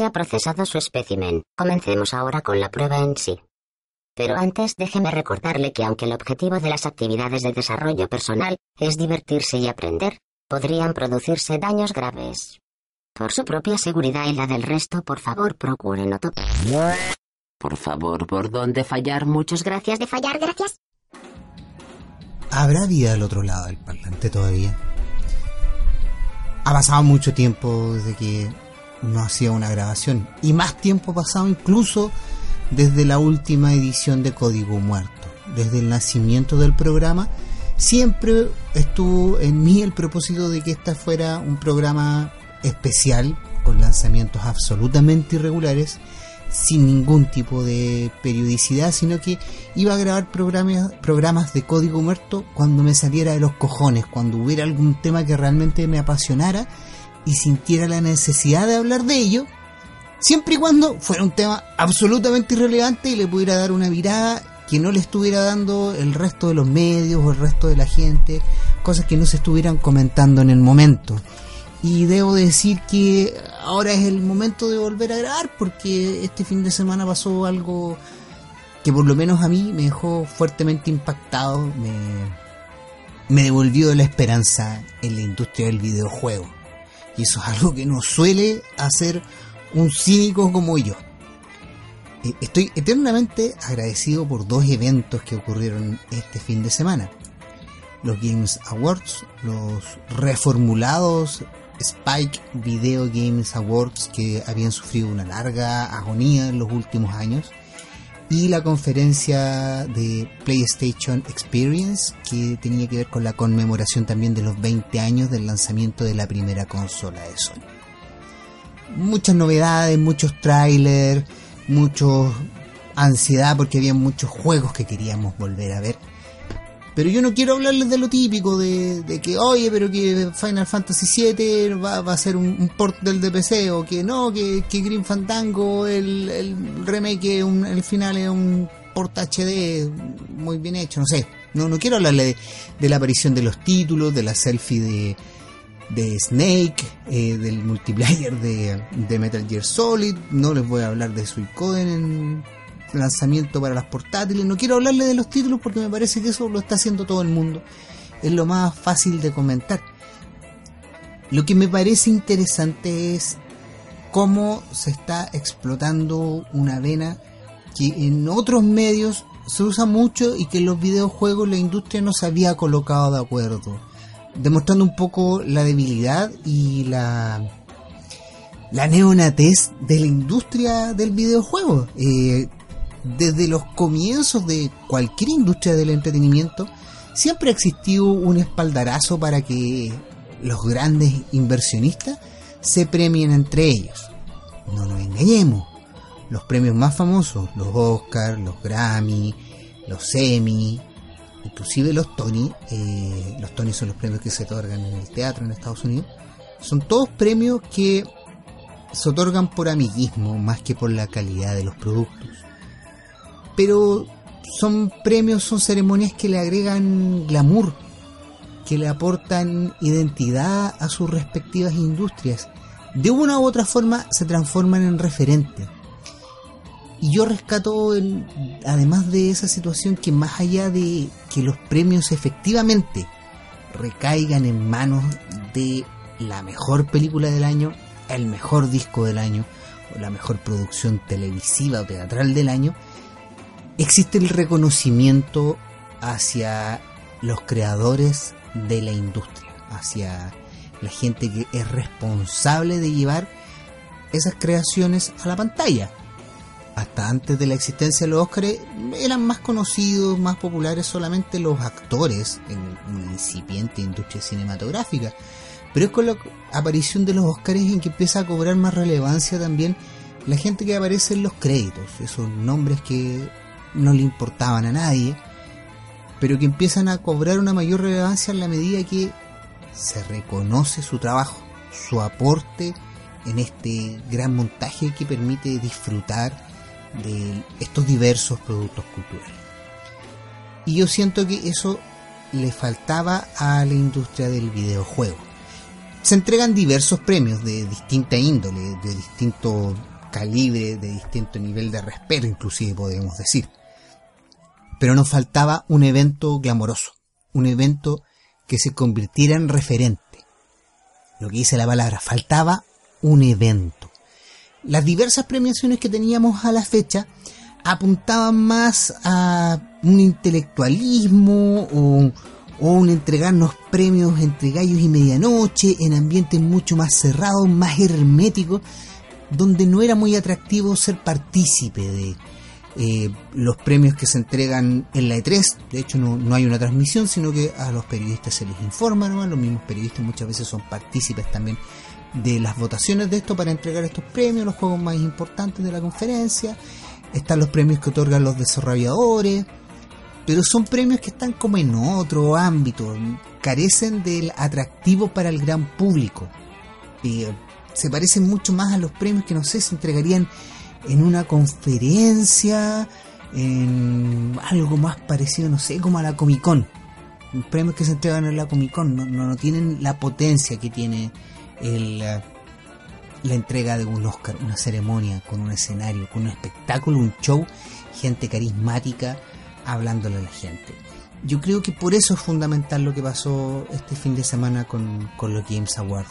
se ha procesado su espécimen. Comencemos ahora con la prueba en sí. Pero antes déjeme recordarle que aunque el objetivo de las actividades de desarrollo personal es divertirse y aprender, podrían producirse daños graves. Por su propia seguridad y la del resto, por favor, procuren no tocar. Por favor, ¿por dónde fallar? Muchas gracias de fallar, gracias. ¿Habrá vida al otro lado del parlante todavía? Ha pasado mucho tiempo desde que no hacía una grabación. Y más tiempo pasado incluso desde la última edición de Código Muerto, desde el nacimiento del programa, siempre estuvo en mí el propósito de que esta fuera un programa especial, con lanzamientos absolutamente irregulares, sin ningún tipo de periodicidad, sino que iba a grabar programas, programas de código muerto cuando me saliera de los cojones, cuando hubiera algún tema que realmente me apasionara y sintiera la necesidad de hablar de ello, siempre y cuando fuera un tema absolutamente irrelevante y le pudiera dar una mirada que no le estuviera dando el resto de los medios o el resto de la gente, cosas que no se estuvieran comentando en el momento. Y debo decir que ahora es el momento de volver a grabar porque este fin de semana pasó algo que por lo menos a mí me dejó fuertemente impactado, me, me devolvió la esperanza en la industria del videojuego. Y eso es algo que no suele hacer un cínico como yo. Eh, estoy eternamente agradecido por dos eventos que ocurrieron este fin de semana. Los Games Awards, los reformulados Spike Video Games Awards que habían sufrido una larga agonía en los últimos años y la conferencia de PlayStation Experience que tenía que ver con la conmemoración también de los 20 años del lanzamiento de la primera consola de Sony muchas novedades, muchos trailers, mucho ansiedad porque había muchos juegos que queríamos volver a ver. Pero yo no quiero hablarles de lo típico, de, que, oye, pero que Final Fantasy VII va, a ser un, port del DPC, o que no, que, que Green Fandango, el, el remake, el final es un port HD muy bien hecho, no sé. No, no quiero hablarle de, de la aparición de los títulos, de la selfie de, de Snake, eh, del multiplayer de, Metal Gear Solid, no les voy a hablar de Suicoden en lanzamiento para las portátiles, no quiero hablarle de los títulos porque me parece que eso lo está haciendo todo el mundo, es lo más fácil de comentar. Lo que me parece interesante es cómo se está explotando una vena que en otros medios se usa mucho y que en los videojuegos la industria no se había colocado de acuerdo demostrando un poco la debilidad y la la neonatez de la industria del videojuego. Eh, desde los comienzos de cualquier industria del entretenimiento, siempre ha existido un espaldarazo para que los grandes inversionistas se premien entre ellos. No nos engañemos. Los premios más famosos, los Oscars, los Grammy, los Emmy, inclusive los Tony, eh, los Tony son los premios que se otorgan en el teatro en Estados Unidos, son todos premios que se otorgan por amiguismo más que por la calidad de los productos. Pero son premios, son ceremonias que le agregan glamour, que le aportan identidad a sus respectivas industrias. De una u otra forma se transforman en referentes y yo rescato, además de esa situación, que más allá de que los premios efectivamente recaigan en manos de la mejor película del año, el mejor disco del año, o la mejor producción televisiva o teatral del año, existe el reconocimiento hacia los creadores de la industria, hacia la gente que es responsable de llevar esas creaciones a la pantalla hasta antes de la existencia de los Oscars eran más conocidos, más populares solamente los actores en una incipiente industria cinematográfica. Pero es con la aparición de los Oscars en que empieza a cobrar más relevancia también la gente que aparece en los créditos, esos nombres que no le importaban a nadie, pero que empiezan a cobrar una mayor relevancia en la medida que se reconoce su trabajo, su aporte en este gran montaje que permite disfrutar de estos diversos productos culturales. Y yo siento que eso le faltaba a la industria del videojuego. Se entregan diversos premios de distinta índole, de distinto calibre, de distinto nivel de respeto, inclusive podemos decir. Pero nos faltaba un evento glamoroso, un evento que se convirtiera en referente. Lo que dice la palabra, faltaba un evento. Las diversas premiaciones que teníamos a la fecha apuntaban más a un intelectualismo o, un entregarnos premios entre gallos y medianoche en ambientes mucho más cerrados, más herméticos, donde no era muy atractivo ser partícipe de eh, los premios que se entregan en la E3. De hecho, no, hay una transmisión, sino que a los periodistas se les informa, ¿no? los mismos periodistas muchas veces son partícipes también de las votaciones de esto para entregar estos premios, los juegos más importantes de la conferencia están los premios que otorgan los desarrolladores, pero son premios que están como en otro ámbito, carecen del atractivo para el gran público. eh, se parecen mucho más a los premios que no sé, se entregarían en una conferencia, en algo más parecido, no sé, como a la Comic Con. Premios que se entregan en la Comic Con no, no tienen la potencia que tiene el, eh, la entrega de un Oscar, una ceremonia con un escenario, con un espectáculo, un show, gente carismática hablándole a la gente. Yo creo que por eso es fundamental lo que pasó este fin de semana con, con los Games Awards.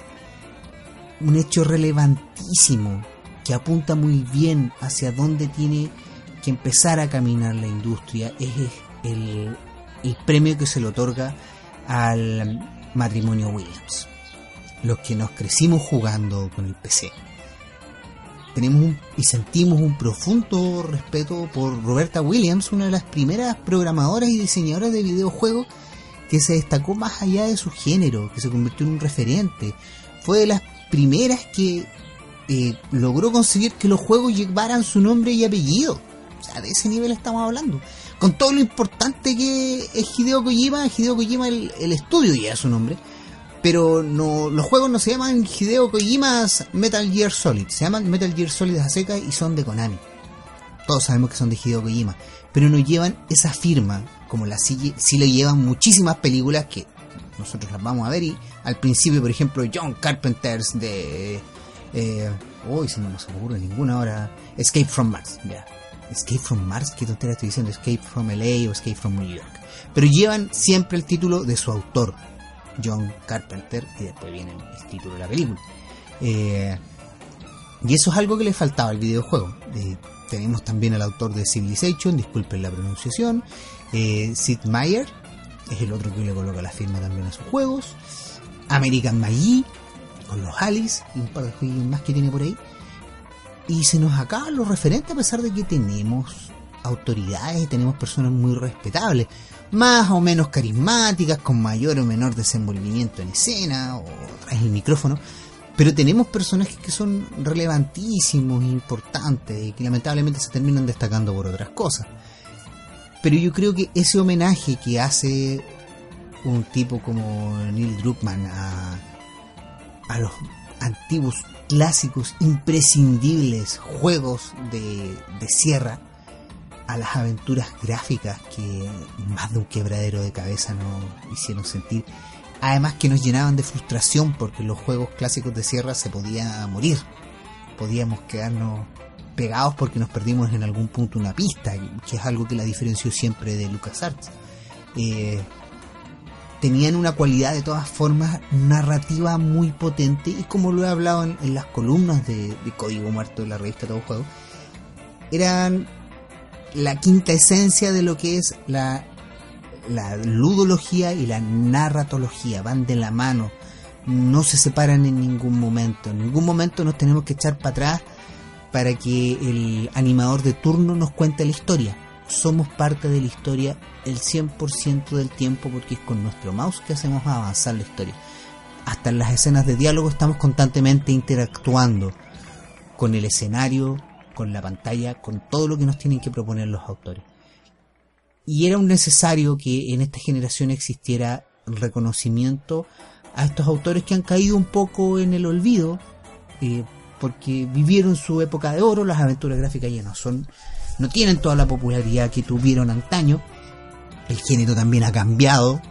Un hecho relevantísimo que apunta muy bien hacia dónde tiene que empezar a caminar la industria es el, el premio que se le otorga al matrimonio Williams los que nos crecimos jugando con el PC. Tenemos y sentimos un profundo respeto por Roberta Williams, una de las primeras programadoras y diseñadoras de videojuegos que se destacó más allá de su género, que se convirtió en un referente. Fue de las primeras que logró conseguir que los juegos llevaran su nombre y apellido. O sea, de ese nivel estamos hablando. Con todo lo importante que es Hideo Kojima, Hideo Kojima el, el estudio lleva su nombre pero no, los juegos no se llaman Hideo Kojima's Metal Gear Solid, se llaman Metal Gear Solid a seca y son de Konami. Todos sabemos que son de Hideo Kojima, pero no llevan esa firma como la sí, sí lo llevan muchísimas películas que nosotros las vamos a ver y al principio, por ejemplo, John Carpenter's de... Eh, si no me ocurre ninguna ahora. Escape from Mars, ya. Escape from Mars, qué tontería estoy diciendo, Escape from LA o Escape from New York. Pero llevan siempre el título de su autor, John Carpenter y después viene el título de la película. Eh, y eso es algo que le faltaba al videojuego. Eh, tenemos también al autor de Civilization, disculpen la pronunciación, eh, Sid Meier, es el otro que le coloca la firma también a sus juegos, American Magi, con los Alice y un par de juegos más que tiene por ahí. Y se nos acaba lo referente a pesar de que tenemos autoridades y tenemos personas muy respetables más o menos carismáticas, con mayor o menor desenvolvimiento en escena o tras el micrófono, pero tenemos personajes que son relevantísimos, importantes y que lamentablemente se terminan destacando por otras cosas. Pero yo creo que ese homenaje que hace un tipo como Neil Druckmann a, a los antiguos clásicos imprescindibles juegos de, de sierra, a las aventuras gráficas que más de un quebradero de cabeza nos hicieron sentir. Además que nos llenaban de frustración porque los juegos clásicos de sierra se podía morir. Podíamos quedarnos pegados porque nos perdimos en algún punto una pista, que es algo que la diferenció siempre de LucasArts. Eh, tenían una cualidad de todas formas narrativa muy potente y como lo he hablado en, las columnas de, de, Código Muerto de la revista Todo Juego, eran la quinta esencia de lo que es la, la ludología y la narratología, van de la mano, no se separan en ningún momento, en ningún momento nos tenemos que echar para atrás para que el animador de turno nos cuente la historia. Somos parte de la historia el 100% del tiempo porque es con nuestro mouse que hacemos avanzar la historia. Hasta en las escenas de diálogo estamos constantemente interactuando con el escenario, con la pantalla, con todo lo que nos tienen que proponer los autores. Y era un necesario que en esta generación existiera reconocimiento a estos autores que han caído un poco en el olvido, eh, porque vivieron su época de oro, las aventuras gráficas ya no son, no tienen toda la popularidad que tuvieron antaño, el género también ha cambiado,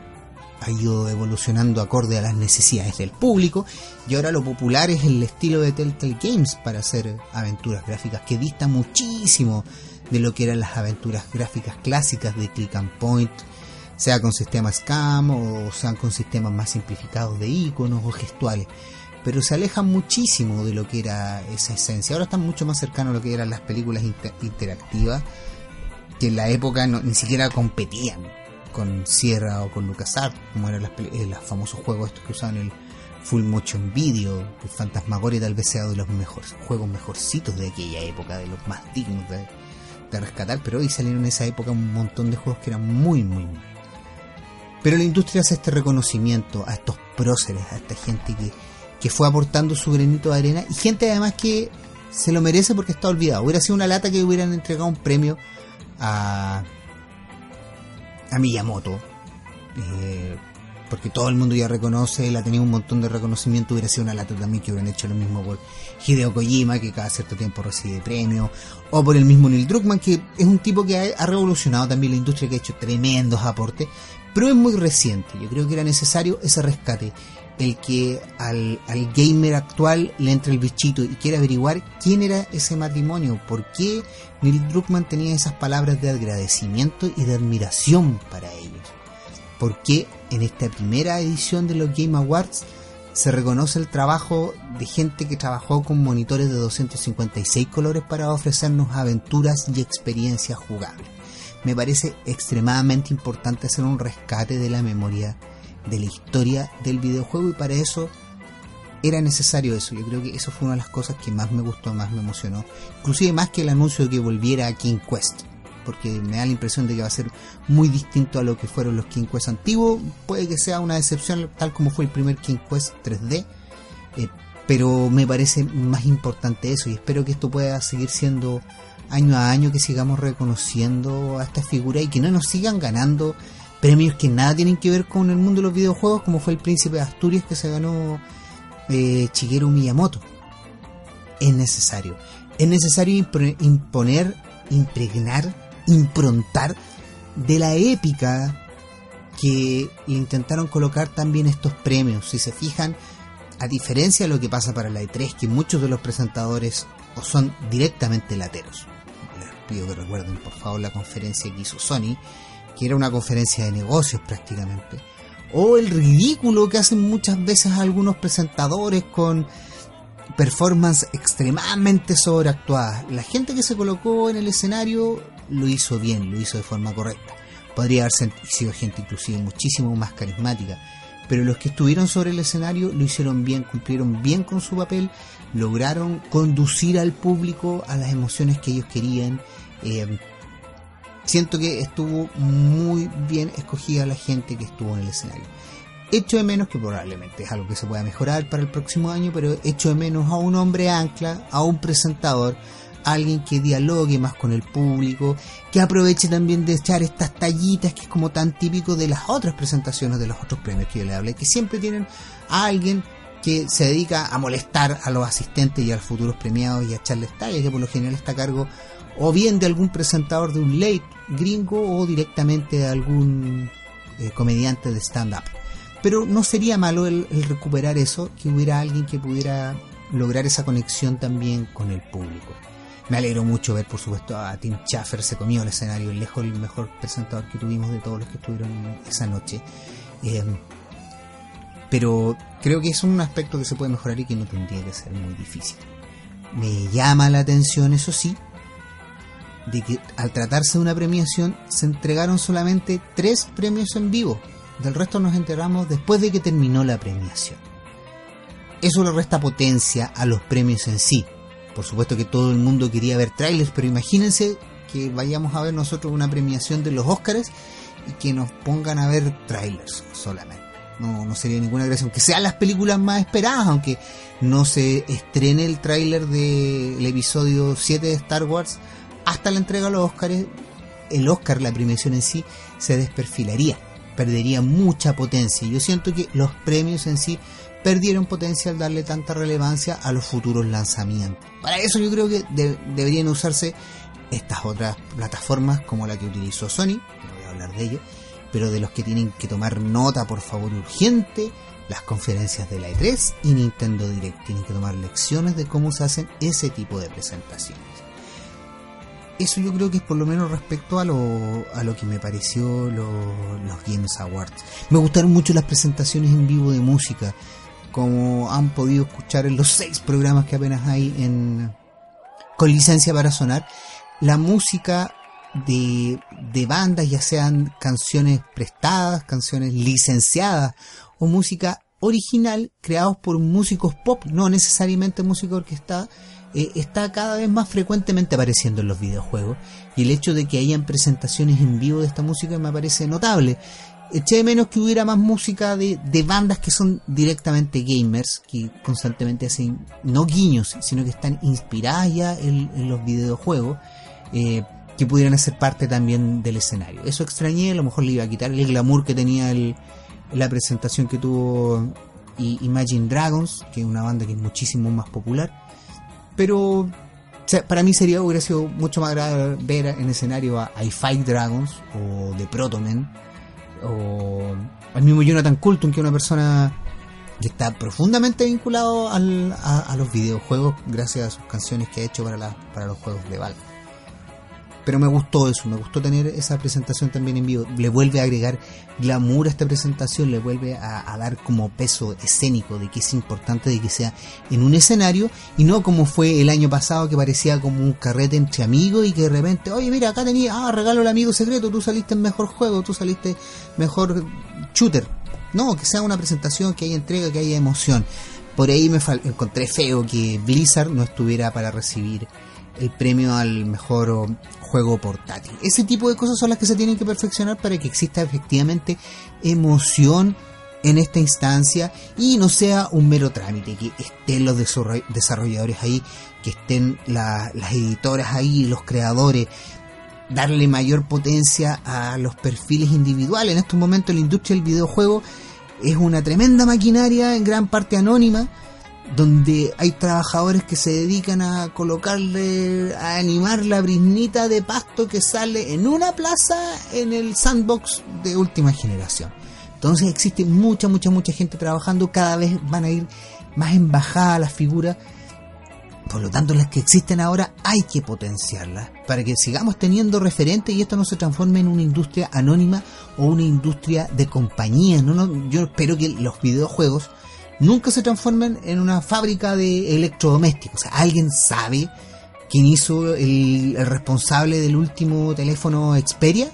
ha ido evolucionando acorde a las necesidades del público y ahora lo popular es el estilo de Telltale Games para hacer aventuras gráficas que dista muchísimo de lo que eran las aventuras gráficas clásicas de Click and Point, sea con sistemas SCAM o sean con sistemas más simplificados de iconos o gestuales. Pero se alejan muchísimo de lo que era esa esencia. Ahora están mucho más cercanos a lo que eran las películas interactivas, que en la época ni siquiera competían con Sierra o con LucasArts, como eran eh, los famosos juegos estos que usaban el Full Motion Video. El Fantasmagoria tal vez sea de los mejores juegos mejorcitos de aquella época, de los más dignos de, de rescatar, pero hoy salieron en esa época un montón de juegos que eran muy, muy, muy. Pero la industria hace este reconocimiento a estos próceres, a esta gente que, que fue aportando su granito de arena y gente además que se lo merece porque está olvidado. Hubiera sido una lata que hubieran entregado un premio a, a Miyamoto. Eh, porque todo el mundo ya reconoce, él ha tenido un montón de reconocimiento, hubiera sido una lata también que hubieran hecho lo mismo por Hideo Kojima, que cada cierto tiempo recibe premios, o por el mismo Neil Druckmann, que es un tipo que ha, revolucionado también la industria, que ha hecho tremendos aportes, pero es muy reciente, yo creo que era necesario ese rescate, el que al, gamer actual le entre el bichito y quiera averiguar quién era ese matrimonio, por qué Neil Druckmann tenía esas palabras de agradecimiento y de admiración para ellos por qué en esta primera edición de los Game Awards se reconoce el trabajo de gente que trabajó con monitores de 256 colores para ofrecernos aventuras y experiencias jugables. Me parece extremadamente importante hacer un rescate de la memoria de la historia del videojuego y para eso era necesario eso. Yo creo que eso fue una de las cosas que más me gustó, más me emocionó. Inclusive más que el anuncio de que volviera a King Quest porque me da la impresión de que va a ser muy distinto a lo que fueron los King Quest antiguos. Puede que sea una decepción tal como fue el primer King Quest 3D, eh, pero me parece más importante eso y espero que esto pueda seguir siendo año a año, que sigamos reconociendo a esta figura y que no nos sigan ganando premios que nada tienen que ver con el mundo de los videojuegos, como fue el Príncipe de Asturias que se ganó eh, Miyamoto. Es necesario. Es necesario imponer, impregnar improntar de la épica que intentaron colocar también estos premios. Si se fijan, a diferencia de lo que pasa para la E3, que muchos de los presentadores o son directamente lateros. Les pido que recuerden por favor la conferencia que hizo Sony, que era una conferencia de negocios prácticamente. O el ridículo que hacen muchas veces algunos presentadores con performance extremadamente sobreactuadas. La gente que se colocó en el escenario lo hizo bien, lo hizo de forma correcta. Podría haber sido gente inclusive muchísimo más carismática, pero los que estuvieron sobre el escenario lo hicieron bien, cumplieron bien con su papel, lograron conducir al público a las emociones que ellos querían. Eh, siento que estuvo muy bien escogida la gente que estuvo en el escenario. Echo de menos, que probablemente es algo que se pueda mejorar para el próximo año, pero echo de menos a un hombre ancla, a un presentador, alguien que dialogue más con el público, que aproveche también de echar estas tallitas que es como tan típico de las otras presentaciones de los otros premios que yo le hablé, que siempre tienen a alguien que se dedica a molestar a los asistentes y a los futuros premiados y a echarles tallas, que por lo general está a cargo o bien de algún presentador de un late gringo o directamente de algún eh, comediante de stand-up. Pero no sería malo el recuperar eso, que hubiera alguien que pudiera lograr esa conexión también con el público. Me alegro mucho ver, por supuesto, a Tim Schaffer se comió el escenario, lejos el mejor presentador que tuvimos de todos los que estuvieron esa noche. Eh, pero creo que es un aspecto que se puede mejorar y que no tendría que ser muy difícil. Me llama la atención, eso sí, de que al tratarse de una premiación se entregaron solamente tres premios en vivo. Del resto nos enteramos después de que terminó la premiación. Eso le resta potencia a los premios en sí, por supuesto que todo el mundo quería ver trailers, pero imagínense que vayamos a ver nosotros una premiación de los Oscars y que nos pongan a ver trailers solamente. No, no sería ninguna gracia, aunque sean las películas más esperadas, aunque no se estrene el tráiler del episodio 7 de Star Wars hasta la entrega a los Oscars, el Oscar, la premiación en sí, se desperfilaría, perdería mucha potencia. Yo siento que los premios en sí perdieron potencia al darle tanta relevancia a los futuros lanzamientos. Para eso yo creo que deberían usarse estas otras plataformas como la que utilizó Sony, que voy a hablar de ello, pero de los que tienen que tomar nota, por favor, urgente, las conferencias de la E3 y Nintendo Direct. Tienen que tomar lecciones de cómo se hacen ese tipo de presentaciones. Eso yo creo que es por lo menos respecto a lo, a lo que me pareció los Games Awards. Me gustaron mucho las presentaciones en vivo de música, como han podido escuchar en los seis programas que apenas hay en con licencia para sonar. La música de, de bandas, ya sean canciones prestadas, canciones licenciadas o música original creados por músicos pop, no necesariamente música orquestada, eh, está cada vez más frecuentemente apareciendo en los videojuegos y el hecho de que hayan presentaciones en vivo de esta música me parece notable. Eché de menos que hubiera más música de, de bandas que son directamente gamers, que constantemente hacen no guiños, sino que están inspiradas ya en, los videojuegos. Eh, que pudieran hacer parte también del escenario. Eso extrañé, a lo mejor le iba a quitar el glamour que tenía el, la presentación que tuvo Imagine Dragons, que es una banda que es muchísimo más popular. Pero para mí sería hubiera sido mucho más agradable ver en escenario a, I Fight Dragons o The Protomen o al mismo Jonathan Coulton, que una persona que está profundamente vinculado a, los videojuegos gracias a sus canciones que ha hecho para, para los juegos de Valve pero me gustó eso, me gustó tener esa presentación también en vivo. Le vuelve a agregar glamour a esta presentación, le vuelve a, dar como peso escénico de que es importante de que sea en un escenario y no como fue el año pasado que parecía como un carrete entre amigos y que de repente, oye, mira, acá tenía, ah, regalo el amigo secreto, tú saliste en mejor juego, tú saliste mejor shooter. No, que sea una presentación, que haya entrega, que haya emoción. Por ahí me encontré feo que Blizzard no estuviera para recibir el premio al mejor juego portátil. Ese tipo de cosas son las que se tienen que perfeccionar para que exista efectivamente emoción en esta instancia y no sea un mero trámite, que estén los desarrolladores ahí, que estén las editoras ahí, los creadores, darle mayor potencia a los perfiles individuales. En estos momentos la industria del videojuego es una tremenda maquinaria, en gran parte anónima, donde hay trabajadores que se dedican a colocarle, a animar la brisnita de pasto que sale en una plaza en el sandbox de última generación. Entonces existe mucha, mucha, mucha gente trabajando, cada vez van a ir más en bajada las figuras. Por lo tanto, las que existen ahora hay que potenciarlas para que sigamos teniendo referentes y esto no se transforme en una industria anónima o una industria de compañía. No, no, yo espero que los videojuegos nunca se transformen en una fábrica de electrodomésticos. O sea, alguien sabe quién hizo el, responsable del último teléfono Xperia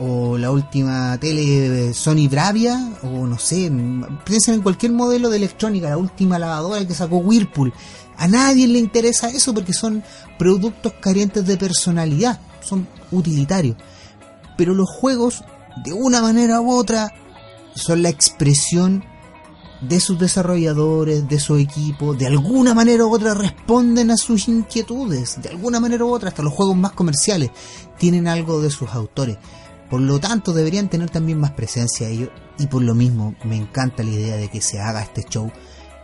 o la última tele Sony Bravia o no sé, piensen en cualquier modelo de electrónica, la última lavadora que sacó Whirlpool. A nadie le interesa eso porque son productos carentes de personalidad, son utilitarios. Pero los juegos, de una manera u otra, son la expresión de sus desarrolladores, de su equipo, de alguna manera u otra responden a sus inquietudes, de alguna manera u otra, hasta los juegos más comerciales tienen algo de sus autores. Por lo tanto, deberían tener también más presencia ellos y por lo mismo me encanta la idea de que se haga este show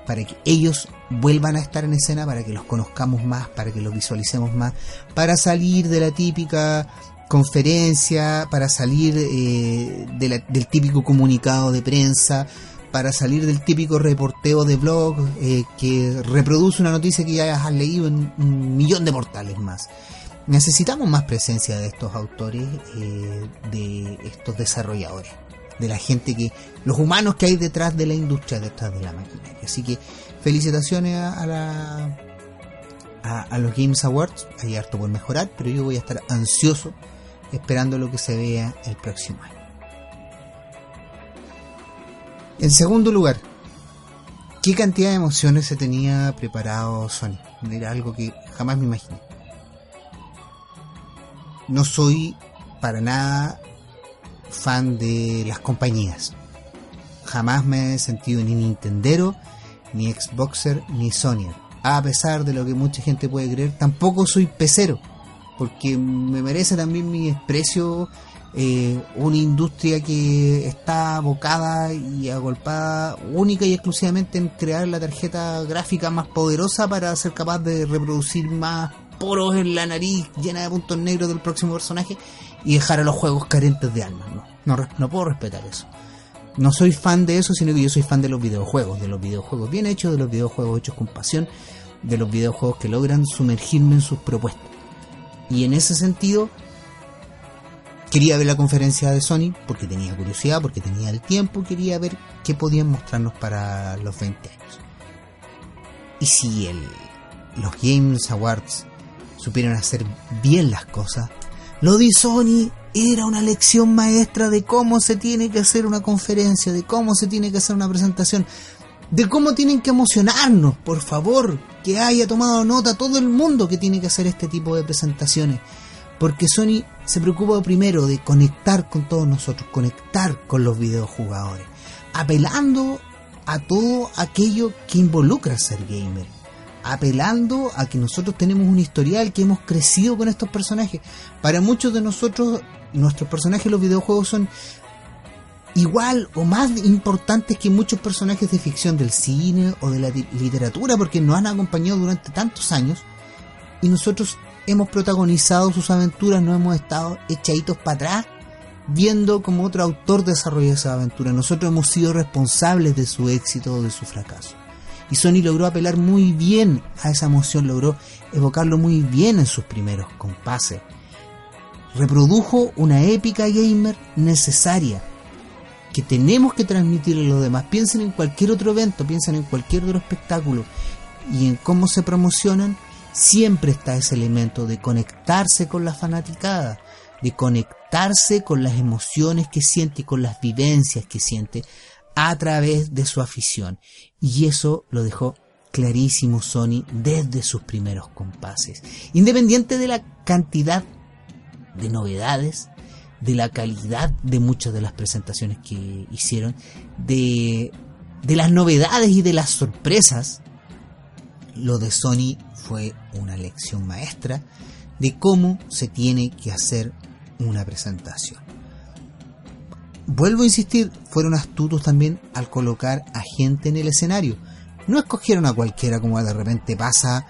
para que ellos vuelvan a estar en escena, para que los conozcamos más, para que los visualicemos más, para salir de la típica conferencia, para salir eh, del típico comunicado de prensa, para salir del típico reporteo de blog eh, que reproduce una noticia que ya has leído en un millón de portales más. Necesitamos más presencia de estos autores, eh, de estos desarrolladores, de la gente que, los humanos que hay detrás de la industria, detrás de la maquinaria. Así que felicitaciones a, la, a, a los Games Awards, hay harto por mejorar, pero yo voy a estar ansioso esperando lo que se vea el próximo año. En segundo lugar, ¿qué cantidad de emociones se tenía preparado Sony? Era algo que jamás me imaginé. No soy para nada fan de las compañías. Jamás me he sentido ni Nintendero, ni Xboxer, ni Sonyer. A pesar de lo que mucha gente puede creer, tampoco soy pecero. Porque me merece también mi desprecio eh, una industria que está abocada y agolpada única y exclusivamente en crear la tarjeta gráfica más poderosa para ser capaz de reproducir más poros en la nariz llena de puntos negros del próximo personaje y dejar a los juegos carentes de alma. No, no, no puedo respetar eso. No soy fan de eso, sino que yo soy fan de los videojuegos, de los videojuegos bien hechos, de los videojuegos hechos con pasión, de los videojuegos que logran sumergirme en sus propuestas. Y en ese sentido, quería ver la conferencia de Sony porque tenía curiosidad, porque tenía el tiempo, quería ver qué podían mostrarnos para los 20 años. Y si el, los Games Awards supieron hacer bien las cosas, lo de Sony era una lección maestra de cómo se tiene que hacer una conferencia, de cómo se tiene que hacer una presentación, de cómo tienen que emocionarnos, por favor, que haya tomado nota todo el mundo que tiene que hacer este tipo de presentaciones. Porque Sony se preocupa primero de conectar con todos nosotros, conectar con los videojugadores, apelando a todo aquello que involucra ser gamer apelando a que nosotros tenemos un historial, que hemos crecido con estos personajes. Para muchos de nosotros, nuestros personajes en los videojuegos son igual o más importantes que muchos personajes de ficción del cine o de la literatura, porque nos han acompañado durante tantos años y nosotros hemos protagonizado sus aventuras, no hemos estado echaditos para atrás viendo como otro autor desarrolla esa aventura. Nosotros hemos sido responsables de su éxito o de su fracaso. Y Sony logró apelar muy bien a esa emoción, logró evocarlo muy bien en sus primeros compases. Reprodujo una épica gamer necesaria que tenemos que transmitirle a los demás. Piensen en cualquier otro evento, piensen en cualquier otro espectáculo y en cómo se promocionan. Siempre está ese elemento de conectarse con la fanaticada, de conectarse con las emociones que siente y con las vivencias que siente a través de su afición. Y eso lo dejó clarísimo Sony desde sus primeros compases. Independiente de la cantidad de novedades, de la calidad de muchas de las presentaciones que hicieron, de, de las novedades y de las sorpresas, lo de Sony fue una lección maestra de cómo se tiene que hacer una presentación vuelvo a insistir, fueron astutos también al colocar a gente en el escenario. No escogieron a cualquiera como de repente pasa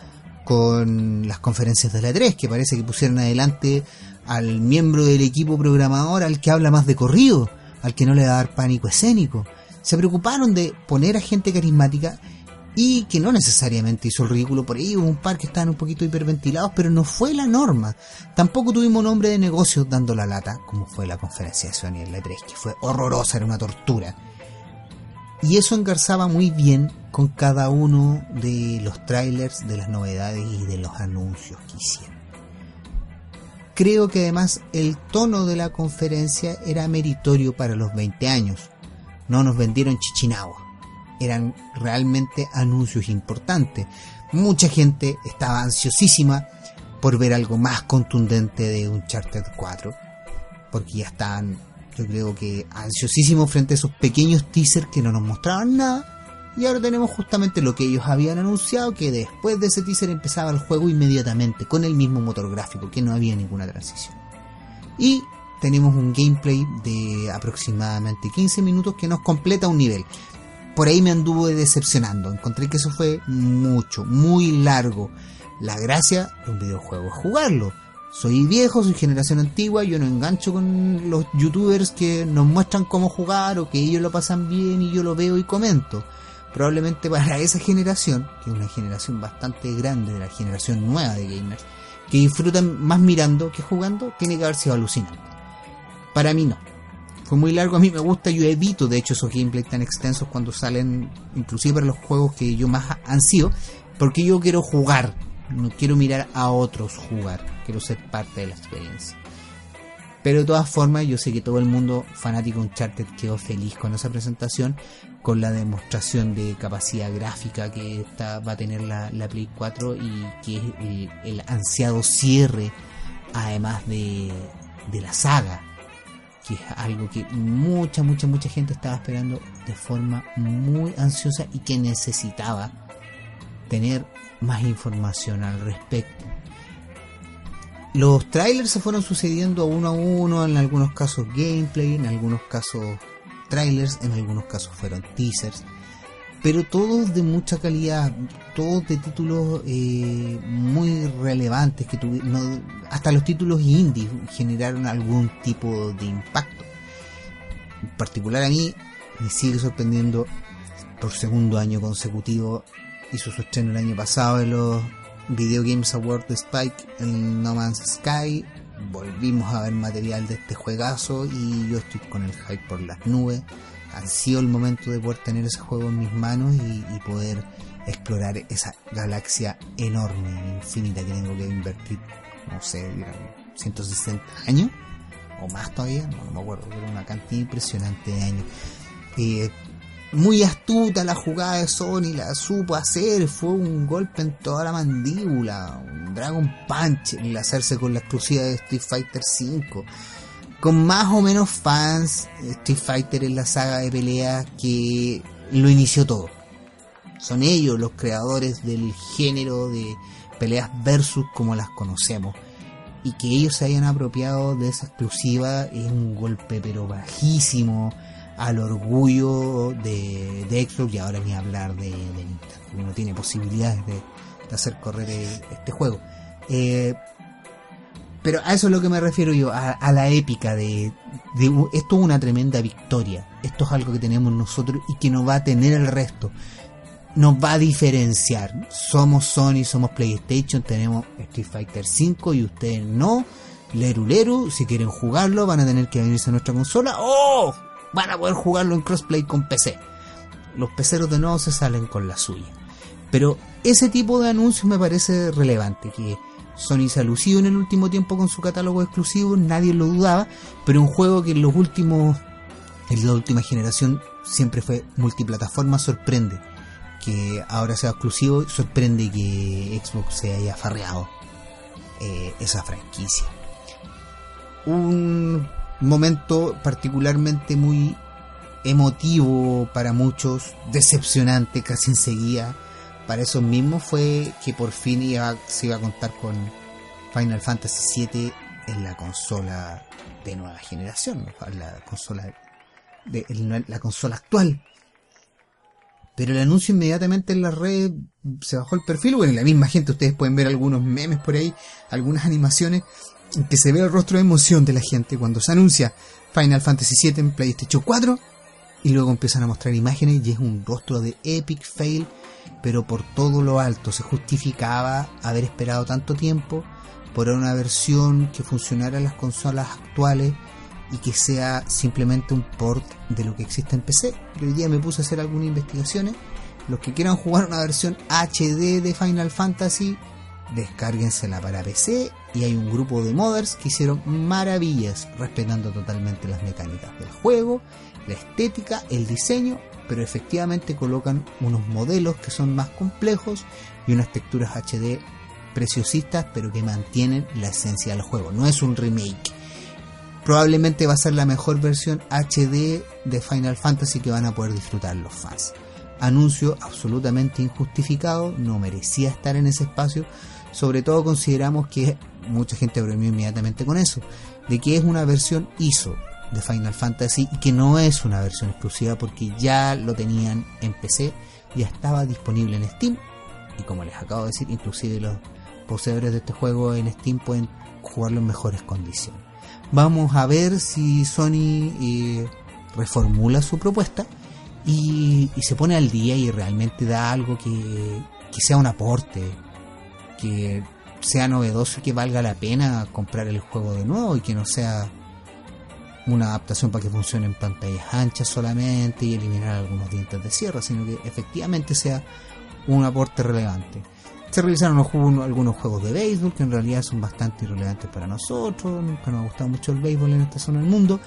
con las conferencias de la E3, que parece que pusieron adelante al miembro del equipo programador al que habla más de corrido, al que no le va a dar pánico escénico. Se preocuparon de poner a gente carismática y que no necesariamente hizo el ridículo por ahí, hubo un par que estaban un poquito hiperventilados, pero no fue la norma. Tampoco tuvimos un hombre de negocios dando la lata, como fue la conferencia de Sony en la 3 que fue horrorosa, era una tortura. Y eso engarzaba muy bien con cada uno de los trailers, de las novedades y de los anuncios que hicieron. Creo que además el tono de la conferencia era meritorio para los 20 años. No nos vendieron Chichinagua eran realmente anuncios importantes. Mucha gente estaba ansiosísima por ver algo más contundente de Uncharted 4, porque ya estaban, yo creo que ansiosísimos frente a esos pequeños teasers que no nos mostraban nada. Y ahora tenemos justamente lo que ellos habían anunciado, que después de ese teaser empezaba el juego inmediatamente, con el mismo motor gráfico, que no había ninguna transición. Y tenemos un gameplay de aproximadamente 15 minutos que nos completa un nivel por ahí me anduvo decepcionando. Encontré que eso fue mucho, muy largo. La gracia de un videojuego es jugarlo. Soy viejo, soy generación antigua, yo no engancho con los youtubers que nos muestran cómo jugar o que ellos lo pasan bien y yo lo veo y comento. Probablemente para esa generación, que es una generación bastante grande de la generación nueva de gamers, que disfrutan más mirando que jugando, tiene que haber sido alucinante. Para mí no fue muy largo, a mí me gusta, yo evito de hecho esos gameplays tan extensos cuando salen, inclusive para los juegos que yo más ansío, porque yo quiero jugar, no quiero mirar a otros jugar, quiero ser parte de la experiencia. Pero de todas formas, yo sé que todo el mundo fanático de Uncharted quedó feliz con esa presentación, con la demostración de capacidad gráfica que va a tener la, Play 4 y que es el, el ansiado cierre, además de, de la saga que es algo que mucha, mucha, mucha gente estaba esperando de forma muy ansiosa y que necesitaba tener más información al respecto. Los trailers se fueron sucediendo uno a uno, en algunos casos gameplay, en algunos casos trailers, en algunos casos fueron teasers. Pero todos de mucha calidad, todos de títulos eh, muy relevantes que tuvieron, hasta los títulos indie generaron algún tipo de impacto. En particular a mí me sigue sorprendiendo por segundo año consecutivo, hizo su estreno el año pasado en los Video Games Awards de Spike en No Man's Sky, volvimos a ver material de este juegazo y yo estoy con el hype por las nubes sido el momento de poder tener ese juego en mis manos y, poder explorar esa galaxia enorme, infinita que tengo que invertir, no sé, 160 años o más todavía, no, me acuerdo, pero una cantidad impresionante de años. Eh, muy astuta la jugada de Sony, la supo hacer, fue un golpe en toda la mandíbula, un Dragon Punch, el hacerse con la exclusiva de Street Fighter V con más o menos fans, Street Fighter es la saga de pelea que lo inició todo. Son ellos los creadores del género de peleas versus como las conocemos. Y que ellos se hayan apropiado de esa exclusiva es un golpe pero bajísimo al orgullo de, de Xbox y ahora ni hablar de, de Nintendo, no tiene posibilidades de, hacer correr este juego. Eh, pero a eso es lo que me refiero yo, a, la épica de, Esto es una tremenda victoria. Esto es algo que tenemos nosotros y que nos va a tener el resto. Nos va a diferenciar. Somos Sony, somos PlayStation, tenemos Street Fighter 5 y ustedes no. Leru Leru, si quieren jugarlo van a tener que venirse a nuestra consola. ¡Oh! Van a poder jugarlo en crossplay con PC. Los peceros de nuevo se salen con la suya. Pero ese tipo de anuncios me parece relevante, que Sony se lucido en el último tiempo con su catálogo exclusivo, nadie lo dudaba, pero un juego que en los últimos, en la última generación siempre fue multiplataforma, sorprende que ahora sea exclusivo, sorprende que Xbox se haya farreado eh, esa franquicia. Un momento particularmente muy emotivo para muchos, decepcionante casi enseguida para eso mismo fue que por fin se iba a contar con Final Fantasy VII en la consola de nueva generación, la consola de la consola actual. Pero el anuncio inmediatamente en la red se bajó el perfil, bueno, la misma gente, ustedes pueden ver algunos memes por ahí, algunas animaciones, que se ve el rostro de emoción de la gente cuando se anuncia Final Fantasy VII en PlayStation 4 y luego empiezan a mostrar imágenes y es un rostro de epic fail pero por todo lo alto se justificaba haber esperado tanto tiempo por una versión que funcionara en las consolas actuales y que sea simplemente un port de lo que existe en PC. Yo hoy día me puse a hacer algunas investigaciones. Los que quieran jugar una versión HD de Final Fantasy, descárguensela para PC y hay un grupo de modders que hicieron maravillas respetando totalmente las mecánicas del juego, la estética, el diseño pero efectivamente colocan unos modelos que son más complejos y unas texturas HD preciosistas, pero que mantienen la esencia del juego. No es un remake. Probablemente va a ser la mejor versión HD de Final Fantasy que van a poder disfrutar los fans. Anuncio absolutamente injustificado, no merecía estar en ese espacio, sobre todo consideramos que mucha gente bromeó inmediatamente con eso, de que es una versión ISO, de Final Fantasy y que no es una versión exclusiva porque ya lo tenían en PC, ya estaba disponible en Steam y como les acabo de decir, inclusive los poseedores de este juego en Steam pueden jugarlo en mejores condiciones. Vamos a ver si Sony eh, reformula su propuesta y, se pone al día y realmente da algo que, que sea un aporte, que sea novedoso y que valga la pena comprar el juego de nuevo y que no sea una adaptación para que funcione en pantallas anchas solamente y eliminar algunos dientes de sierra, sino que efectivamente sea un aporte relevante. Se realizaron algunos juegos de béisbol que en realidad son bastante irrelevantes para nosotros, nunca nos ha gustado mucho el béisbol en esta zona del mundo.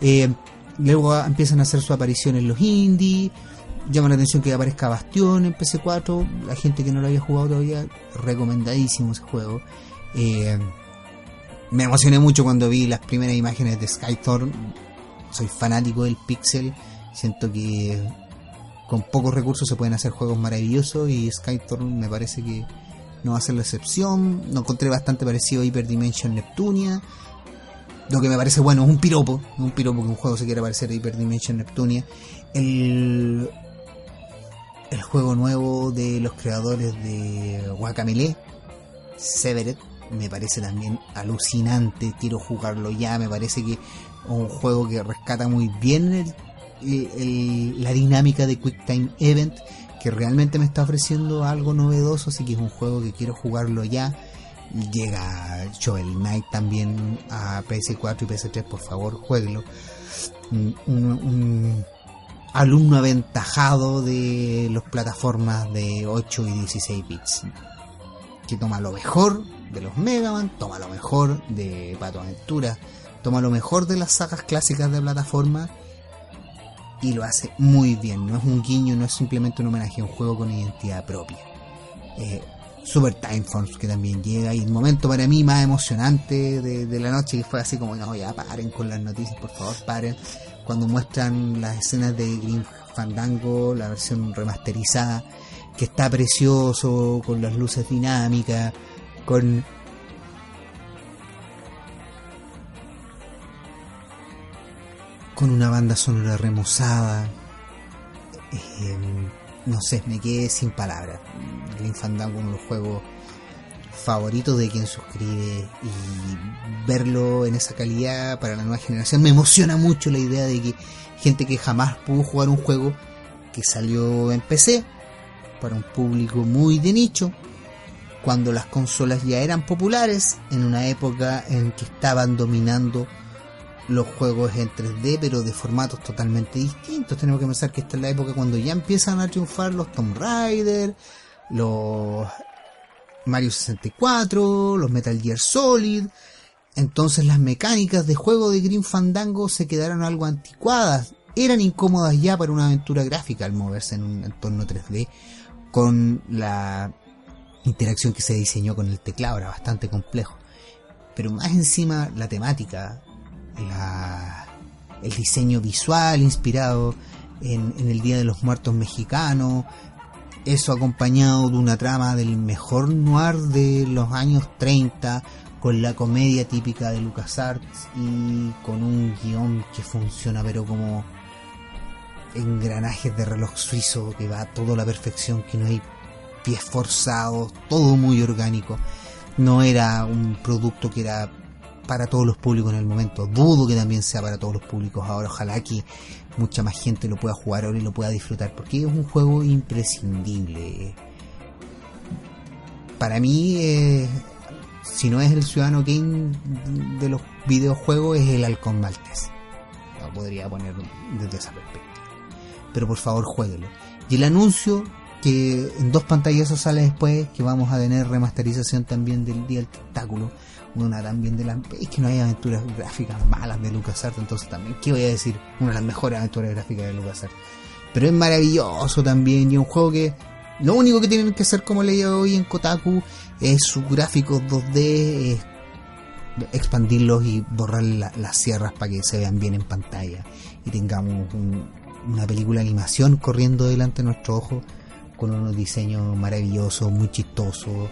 Eh, luego empiezan a hacer su aparición en los indies, llama la atención que aparezca Bastión en PC4, la gente que no lo había jugado todavía, recomendadísimo ese juego. Eh, me emocioné mucho cuando vi las primeras imágenes de Skythorn. Soy fanático del pixel. Siento que con pocos recursos se pueden hacer juegos maravillosos y Skythorn me parece que no va a ser la excepción. Lo encontré bastante parecido a Hyper Dimension Neptunia. Lo que me parece bueno es un piropo. Un piropo que un juego se quiera parecer a Hyper Dimension Neptunia. El, el juego nuevo de los creadores de Guacamele, Severed, me parece también alucinante, quiero jugarlo ya, me parece que un juego que rescata muy bien la dinámica de Quick Time Event, que realmente me está ofreciendo algo novedoso, así que es un juego que quiero jugarlo ya. Llega Shovel Knight también a PS4 y PS3, por favor, jueguelo. un alumno aventajado de las plataformas de 8 y 16 bits. Que toma lo mejor de los Mega Man, toma lo mejor de Pato Aventura, toma lo mejor de las sagas clásicas de plataforma y lo hace muy bien. No es un guiño, no es simplemente un homenaje a un juego con identidad propia. Eh, Super Time Force que también llega y el momento para mí más emocionante de, la noche que fue así como no ya paren con las noticias por favor paren cuando muestran las escenas de Green Fandango, la versión remasterizada, que está precioso, con las luces dinámicas, con con una banda sonora remozada. Eh, no sé, me quedé sin palabras. Green Fandango, uno de los juegos favoritos de quien suscribe y verlo en esa calidad para la nueva generación me emociona mucho la idea de que gente que jamás pudo jugar un juego que salió en PC para un público muy de nicho cuando las consolas ya eran populares en una época en que estaban dominando los juegos en 3D pero de formatos totalmente distintos tenemos que pensar que esta es la época cuando ya empiezan a triunfar los Tomb Raider los Mario 64, los Metal Gear Solid. Entonces las mecánicas de juego de Green Fandango se quedaron algo anticuadas. Eran incómodas ya para una aventura gráfica al moverse en un entorno 3D con la interacción que se diseñó con el teclado, era bastante complejo. Pero más encima la temática, el diseño visual inspirado en, en el Día de los Muertos mexicano, eso acompañado de una trama del mejor noir de los años 30, con la comedia típica de LucasArts y con un guion que funciona pero como engranajes de reloj suizo que va a toda la perfección, que no hay pies forzados, todo muy orgánico. No era un producto que era para todos los públicos en el momento. Dudo que también sea para todos los públicos ahora. Ojalá que mucha más gente lo pueda jugar ahora y lo pueda disfrutar, porque es un juego imprescindible. Para mí, eh, si no es el Ciudadano King de los videojuegos, es el Halcón Maltés. Lo podría poner desde esa perspectiva. Pero por favor, jueguelo. Y el anuncio que en dos pantallas sale después, que vamos a tener remasterización también del Día del Tentáculo una también de las es que no hay aventuras gráficas malas de LucasArts entonces también qué voy a decir una de las mejores aventuras gráficas de LucasArts. Pero es maravilloso también y un juego que lo único que tienen que hacer como leía hoy en Kotaku es sus gráficos 2D expandirlos y borrar las sierras para que se vean bien en pantalla. Y tengamos una película de animación corriendo delante de nuestro ojo con unos diseños maravillosos muy chistosos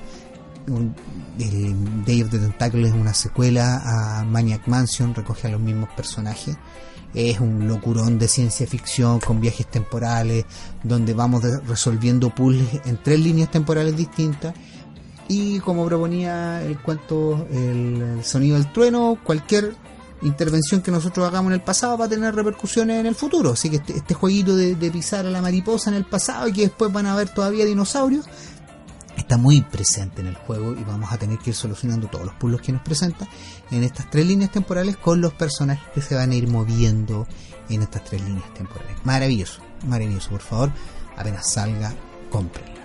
el Day of the Tentacle es una secuela a Maniac Mansion, recoge a los mismos personajes. Es un locurón de ciencia ficción con viajes temporales, donde vamos resolviendo puzzles en tres líneas temporales distintas. Y como proponía el cuento El sonido del trueno, cualquier intervención que nosotros hagamos en el pasado va a tener repercusiones en el futuro. Así que este, este jueguito de, pisar a la mariposa en el pasado y que después van a haber todavía dinosaurios, está muy presente en el juego y vamos a tener que ir solucionando todos los puzzles que nos presenta en estas tres líneas temporales con los personajes que se van a ir moviendo en estas tres líneas temporales. Maravilloso, maravilloso, por favor, apenas salga, cómprenla.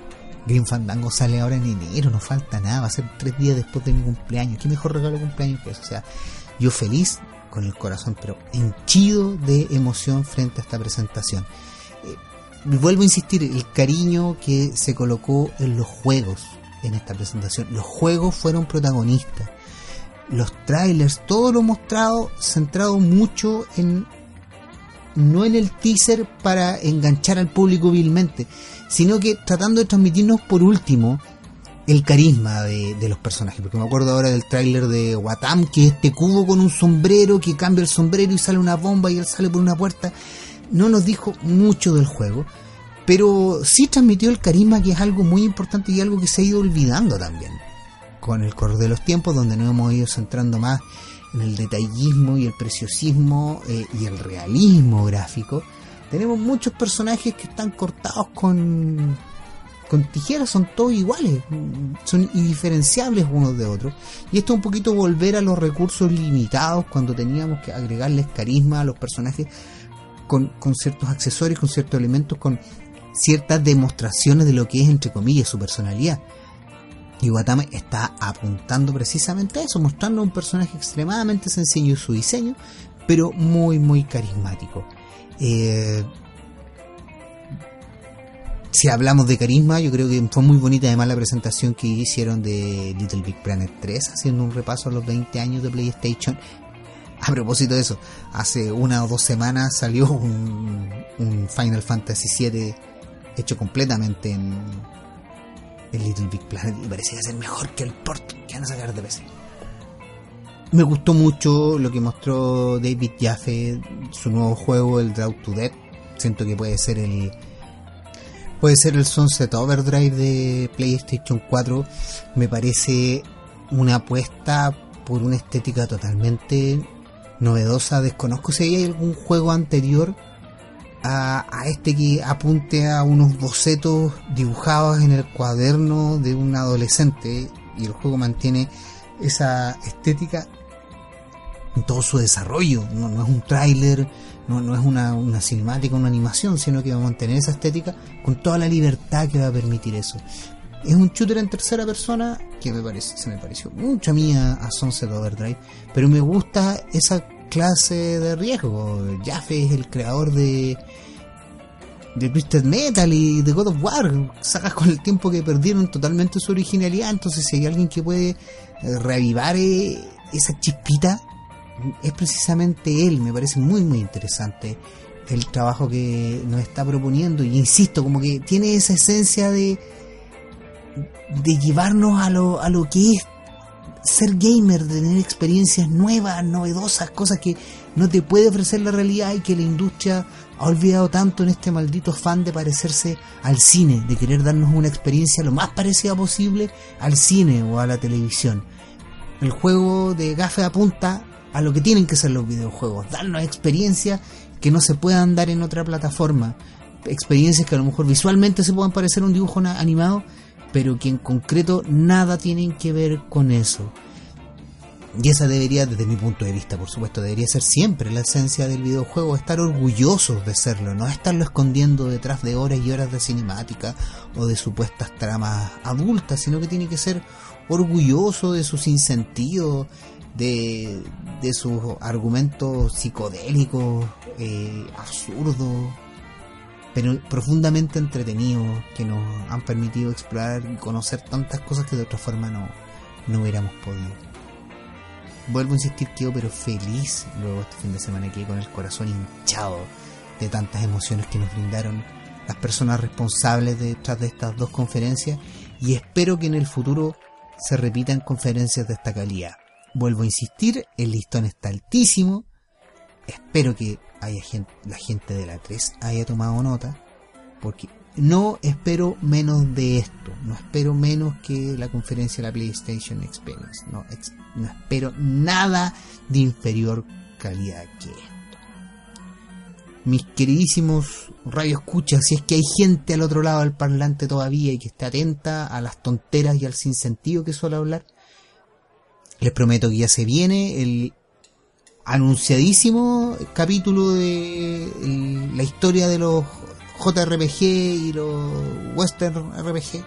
Green Fandango sale ahora en enero, no falta nada, va a ser tres días después de mi cumpleaños. ¿Qué mejor regalo cumpleaños que eso? O sea, yo feliz con el corazón, pero henchido de emoción frente a esta presentación vuelvo a insistir, el cariño que se colocó en los juegos en esta presentación. Los juegos fueron protagonistas. Los trailers, todo lo mostrado, centrado mucho en no en el teaser para enganchar al público vilmente, sino que tratando de transmitirnos por último el carisma de, de, los personajes. Porque me acuerdo ahora del tráiler de Watam, que es este cubo con un sombrero, que cambia el sombrero y sale una bomba y él sale por una puerta no nos dijo mucho del juego, pero sí transmitió el carisma que es algo muy importante y algo que se ha ido olvidando también con el correr de los tiempos donde nos hemos ido centrando más en el detallismo y el preciosismo eh, y el realismo gráfico tenemos muchos personajes que están cortados con con tijeras son todos iguales, son indiferenciables unos de otros. Y esto es un poquito volver a los recursos limitados cuando teníamos que agregarles carisma a los personajes con, con ciertos accesorios, con ciertos elementos, con ciertas demostraciones de lo que es, entre comillas, su personalidad. Y Watame está apuntando precisamente a eso, mostrando un personaje extremadamente sencillo en su diseño, pero muy, muy carismático. Eh, si hablamos de carisma, yo creo que fue muy bonita además la presentación que hicieron de Little Big Planet 3, haciendo un repaso a los 20 años de PlayStation. A propósito de eso, hace una o dos semanas salió un, Final Fantasy VII hecho completamente en, Little Big Planet y parecía ser mejor que el port que van a sacar de PC. Me gustó mucho lo que mostró David Jaffe, su nuevo juego, el Draw to Dead. Siento que puede ser el, puede ser el Sunset Overdrive de PlayStation 4. Me parece una apuesta por una estética totalmente novedosa. Desconozco si hay algún juego anterior a, este que apunte a unos bocetos dibujados en el cuaderno de un adolescente y el juego mantiene esa estética en todo su desarrollo. No, no es un tráiler, no, no es una, una cinemática, una animación, sino que va a mantener esa estética con toda la libertad que va a permitir eso. Es un shooter en tercera persona que me parece, se me pareció mucho a mí a, Sunset Overdrive, pero me gusta esa clase de riesgo. Jaffe es el creador de de Twisted Metal y de God of War, sacas con el tiempo que perdieron totalmente su originalidad, entonces si hay alguien que puede eh, reavivar eh, esa chispita, es precisamente él, me parece muy muy interesante el trabajo que nos está proponiendo y insisto, como que tiene esa esencia de de llevarnos a lo, a lo que es ser gamer, de tener experiencias nuevas, novedosas, cosas que no te puede ofrecer la realidad y que la industria ha olvidado tanto en este maldito fan de parecerse al cine, de querer darnos una experiencia lo más parecida posible al cine o a la televisión. El juego de gafe apunta a lo que tienen que ser los videojuegos, darnos experiencias que no se puedan dar en otra plataforma, experiencias que a lo mejor visualmente se puedan parecer a un dibujo animado, pero que en concreto nada tienen que ver con eso. Y esa debería, desde mi punto de vista, por supuesto, debería ser siempre la esencia del videojuego, estar orgullosos de serlo, no estarlo escondiendo detrás de horas y horas de cinemática o de supuestas tramas adultas, sino que tiene que ser orgulloso de sus insentidos, de, de sus argumentos psicodélicos, eh, absurdos, pero profundamente entretenidos, que nos han permitido explorar y conocer tantas cosas que de otra forma no, no hubiéramos podido. Vuelvo a insistir, quedo pero feliz luego este fin de semana que con el corazón hinchado de tantas emociones que nos brindaron las personas responsables detrás de estas dos conferencias y espero que en el futuro se repitan conferencias de esta calidad. Vuelvo a insistir, el listón está altísimo. Espero que haya gente, la gente de la 3 haya tomado nota. Porque no espero menos de esto. No espero menos que la conferencia de la PlayStation Experience. No, espero nada de inferior calidad que esto. Mis queridísimos radioescuchas, si es que hay gente al otro lado del parlante todavía y que esté atenta a las tonteras y al sinsentido que suele hablar, les prometo que ya se viene el anunciadísimo capítulo de la historia de los JRPG y los Western RPG.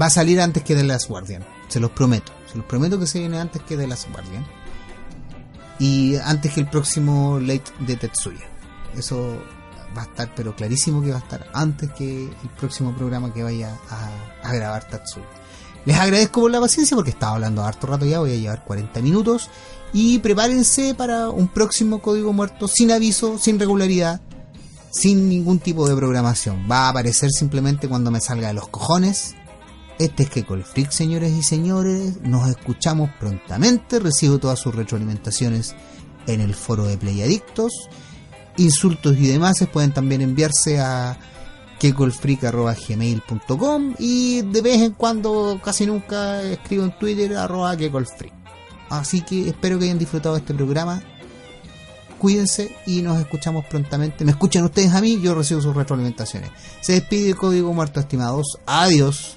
Va a salir antes que The Last Guardian, se los prometo. Se los prometo que se viene antes que The Last Guardian. Y antes que el próximo Late de Tetsuya. Eso va a estar, pero clarísimo que va a estar antes que el próximo programa que vaya a, a grabar Tetsuya. Les agradezco por la paciencia porque estaba hablando harto rato ya, voy a llevar 40 minutos. Y prepárense para un próximo código muerto sin aviso, sin regularidad, sin ningún tipo de programación. Va a aparecer simplemente cuando me salga de los cojones. Este es que Freak, señores y señores. Nos escuchamos prontamente. Recibo todas sus retroalimentaciones en el foro de Play Adictos. insultos y demás pueden también enviarse a kekolfreak.gmail.com y de vez en cuando, casi nunca, escribo en Twitter arroba kekolfreak. Así que espero que hayan disfrutado este programa. Cuídense y nos escuchamos prontamente. Me escuchan ustedes a mí, yo recibo sus retroalimentaciones. Se despide Código Muerto Estimados. Adiós.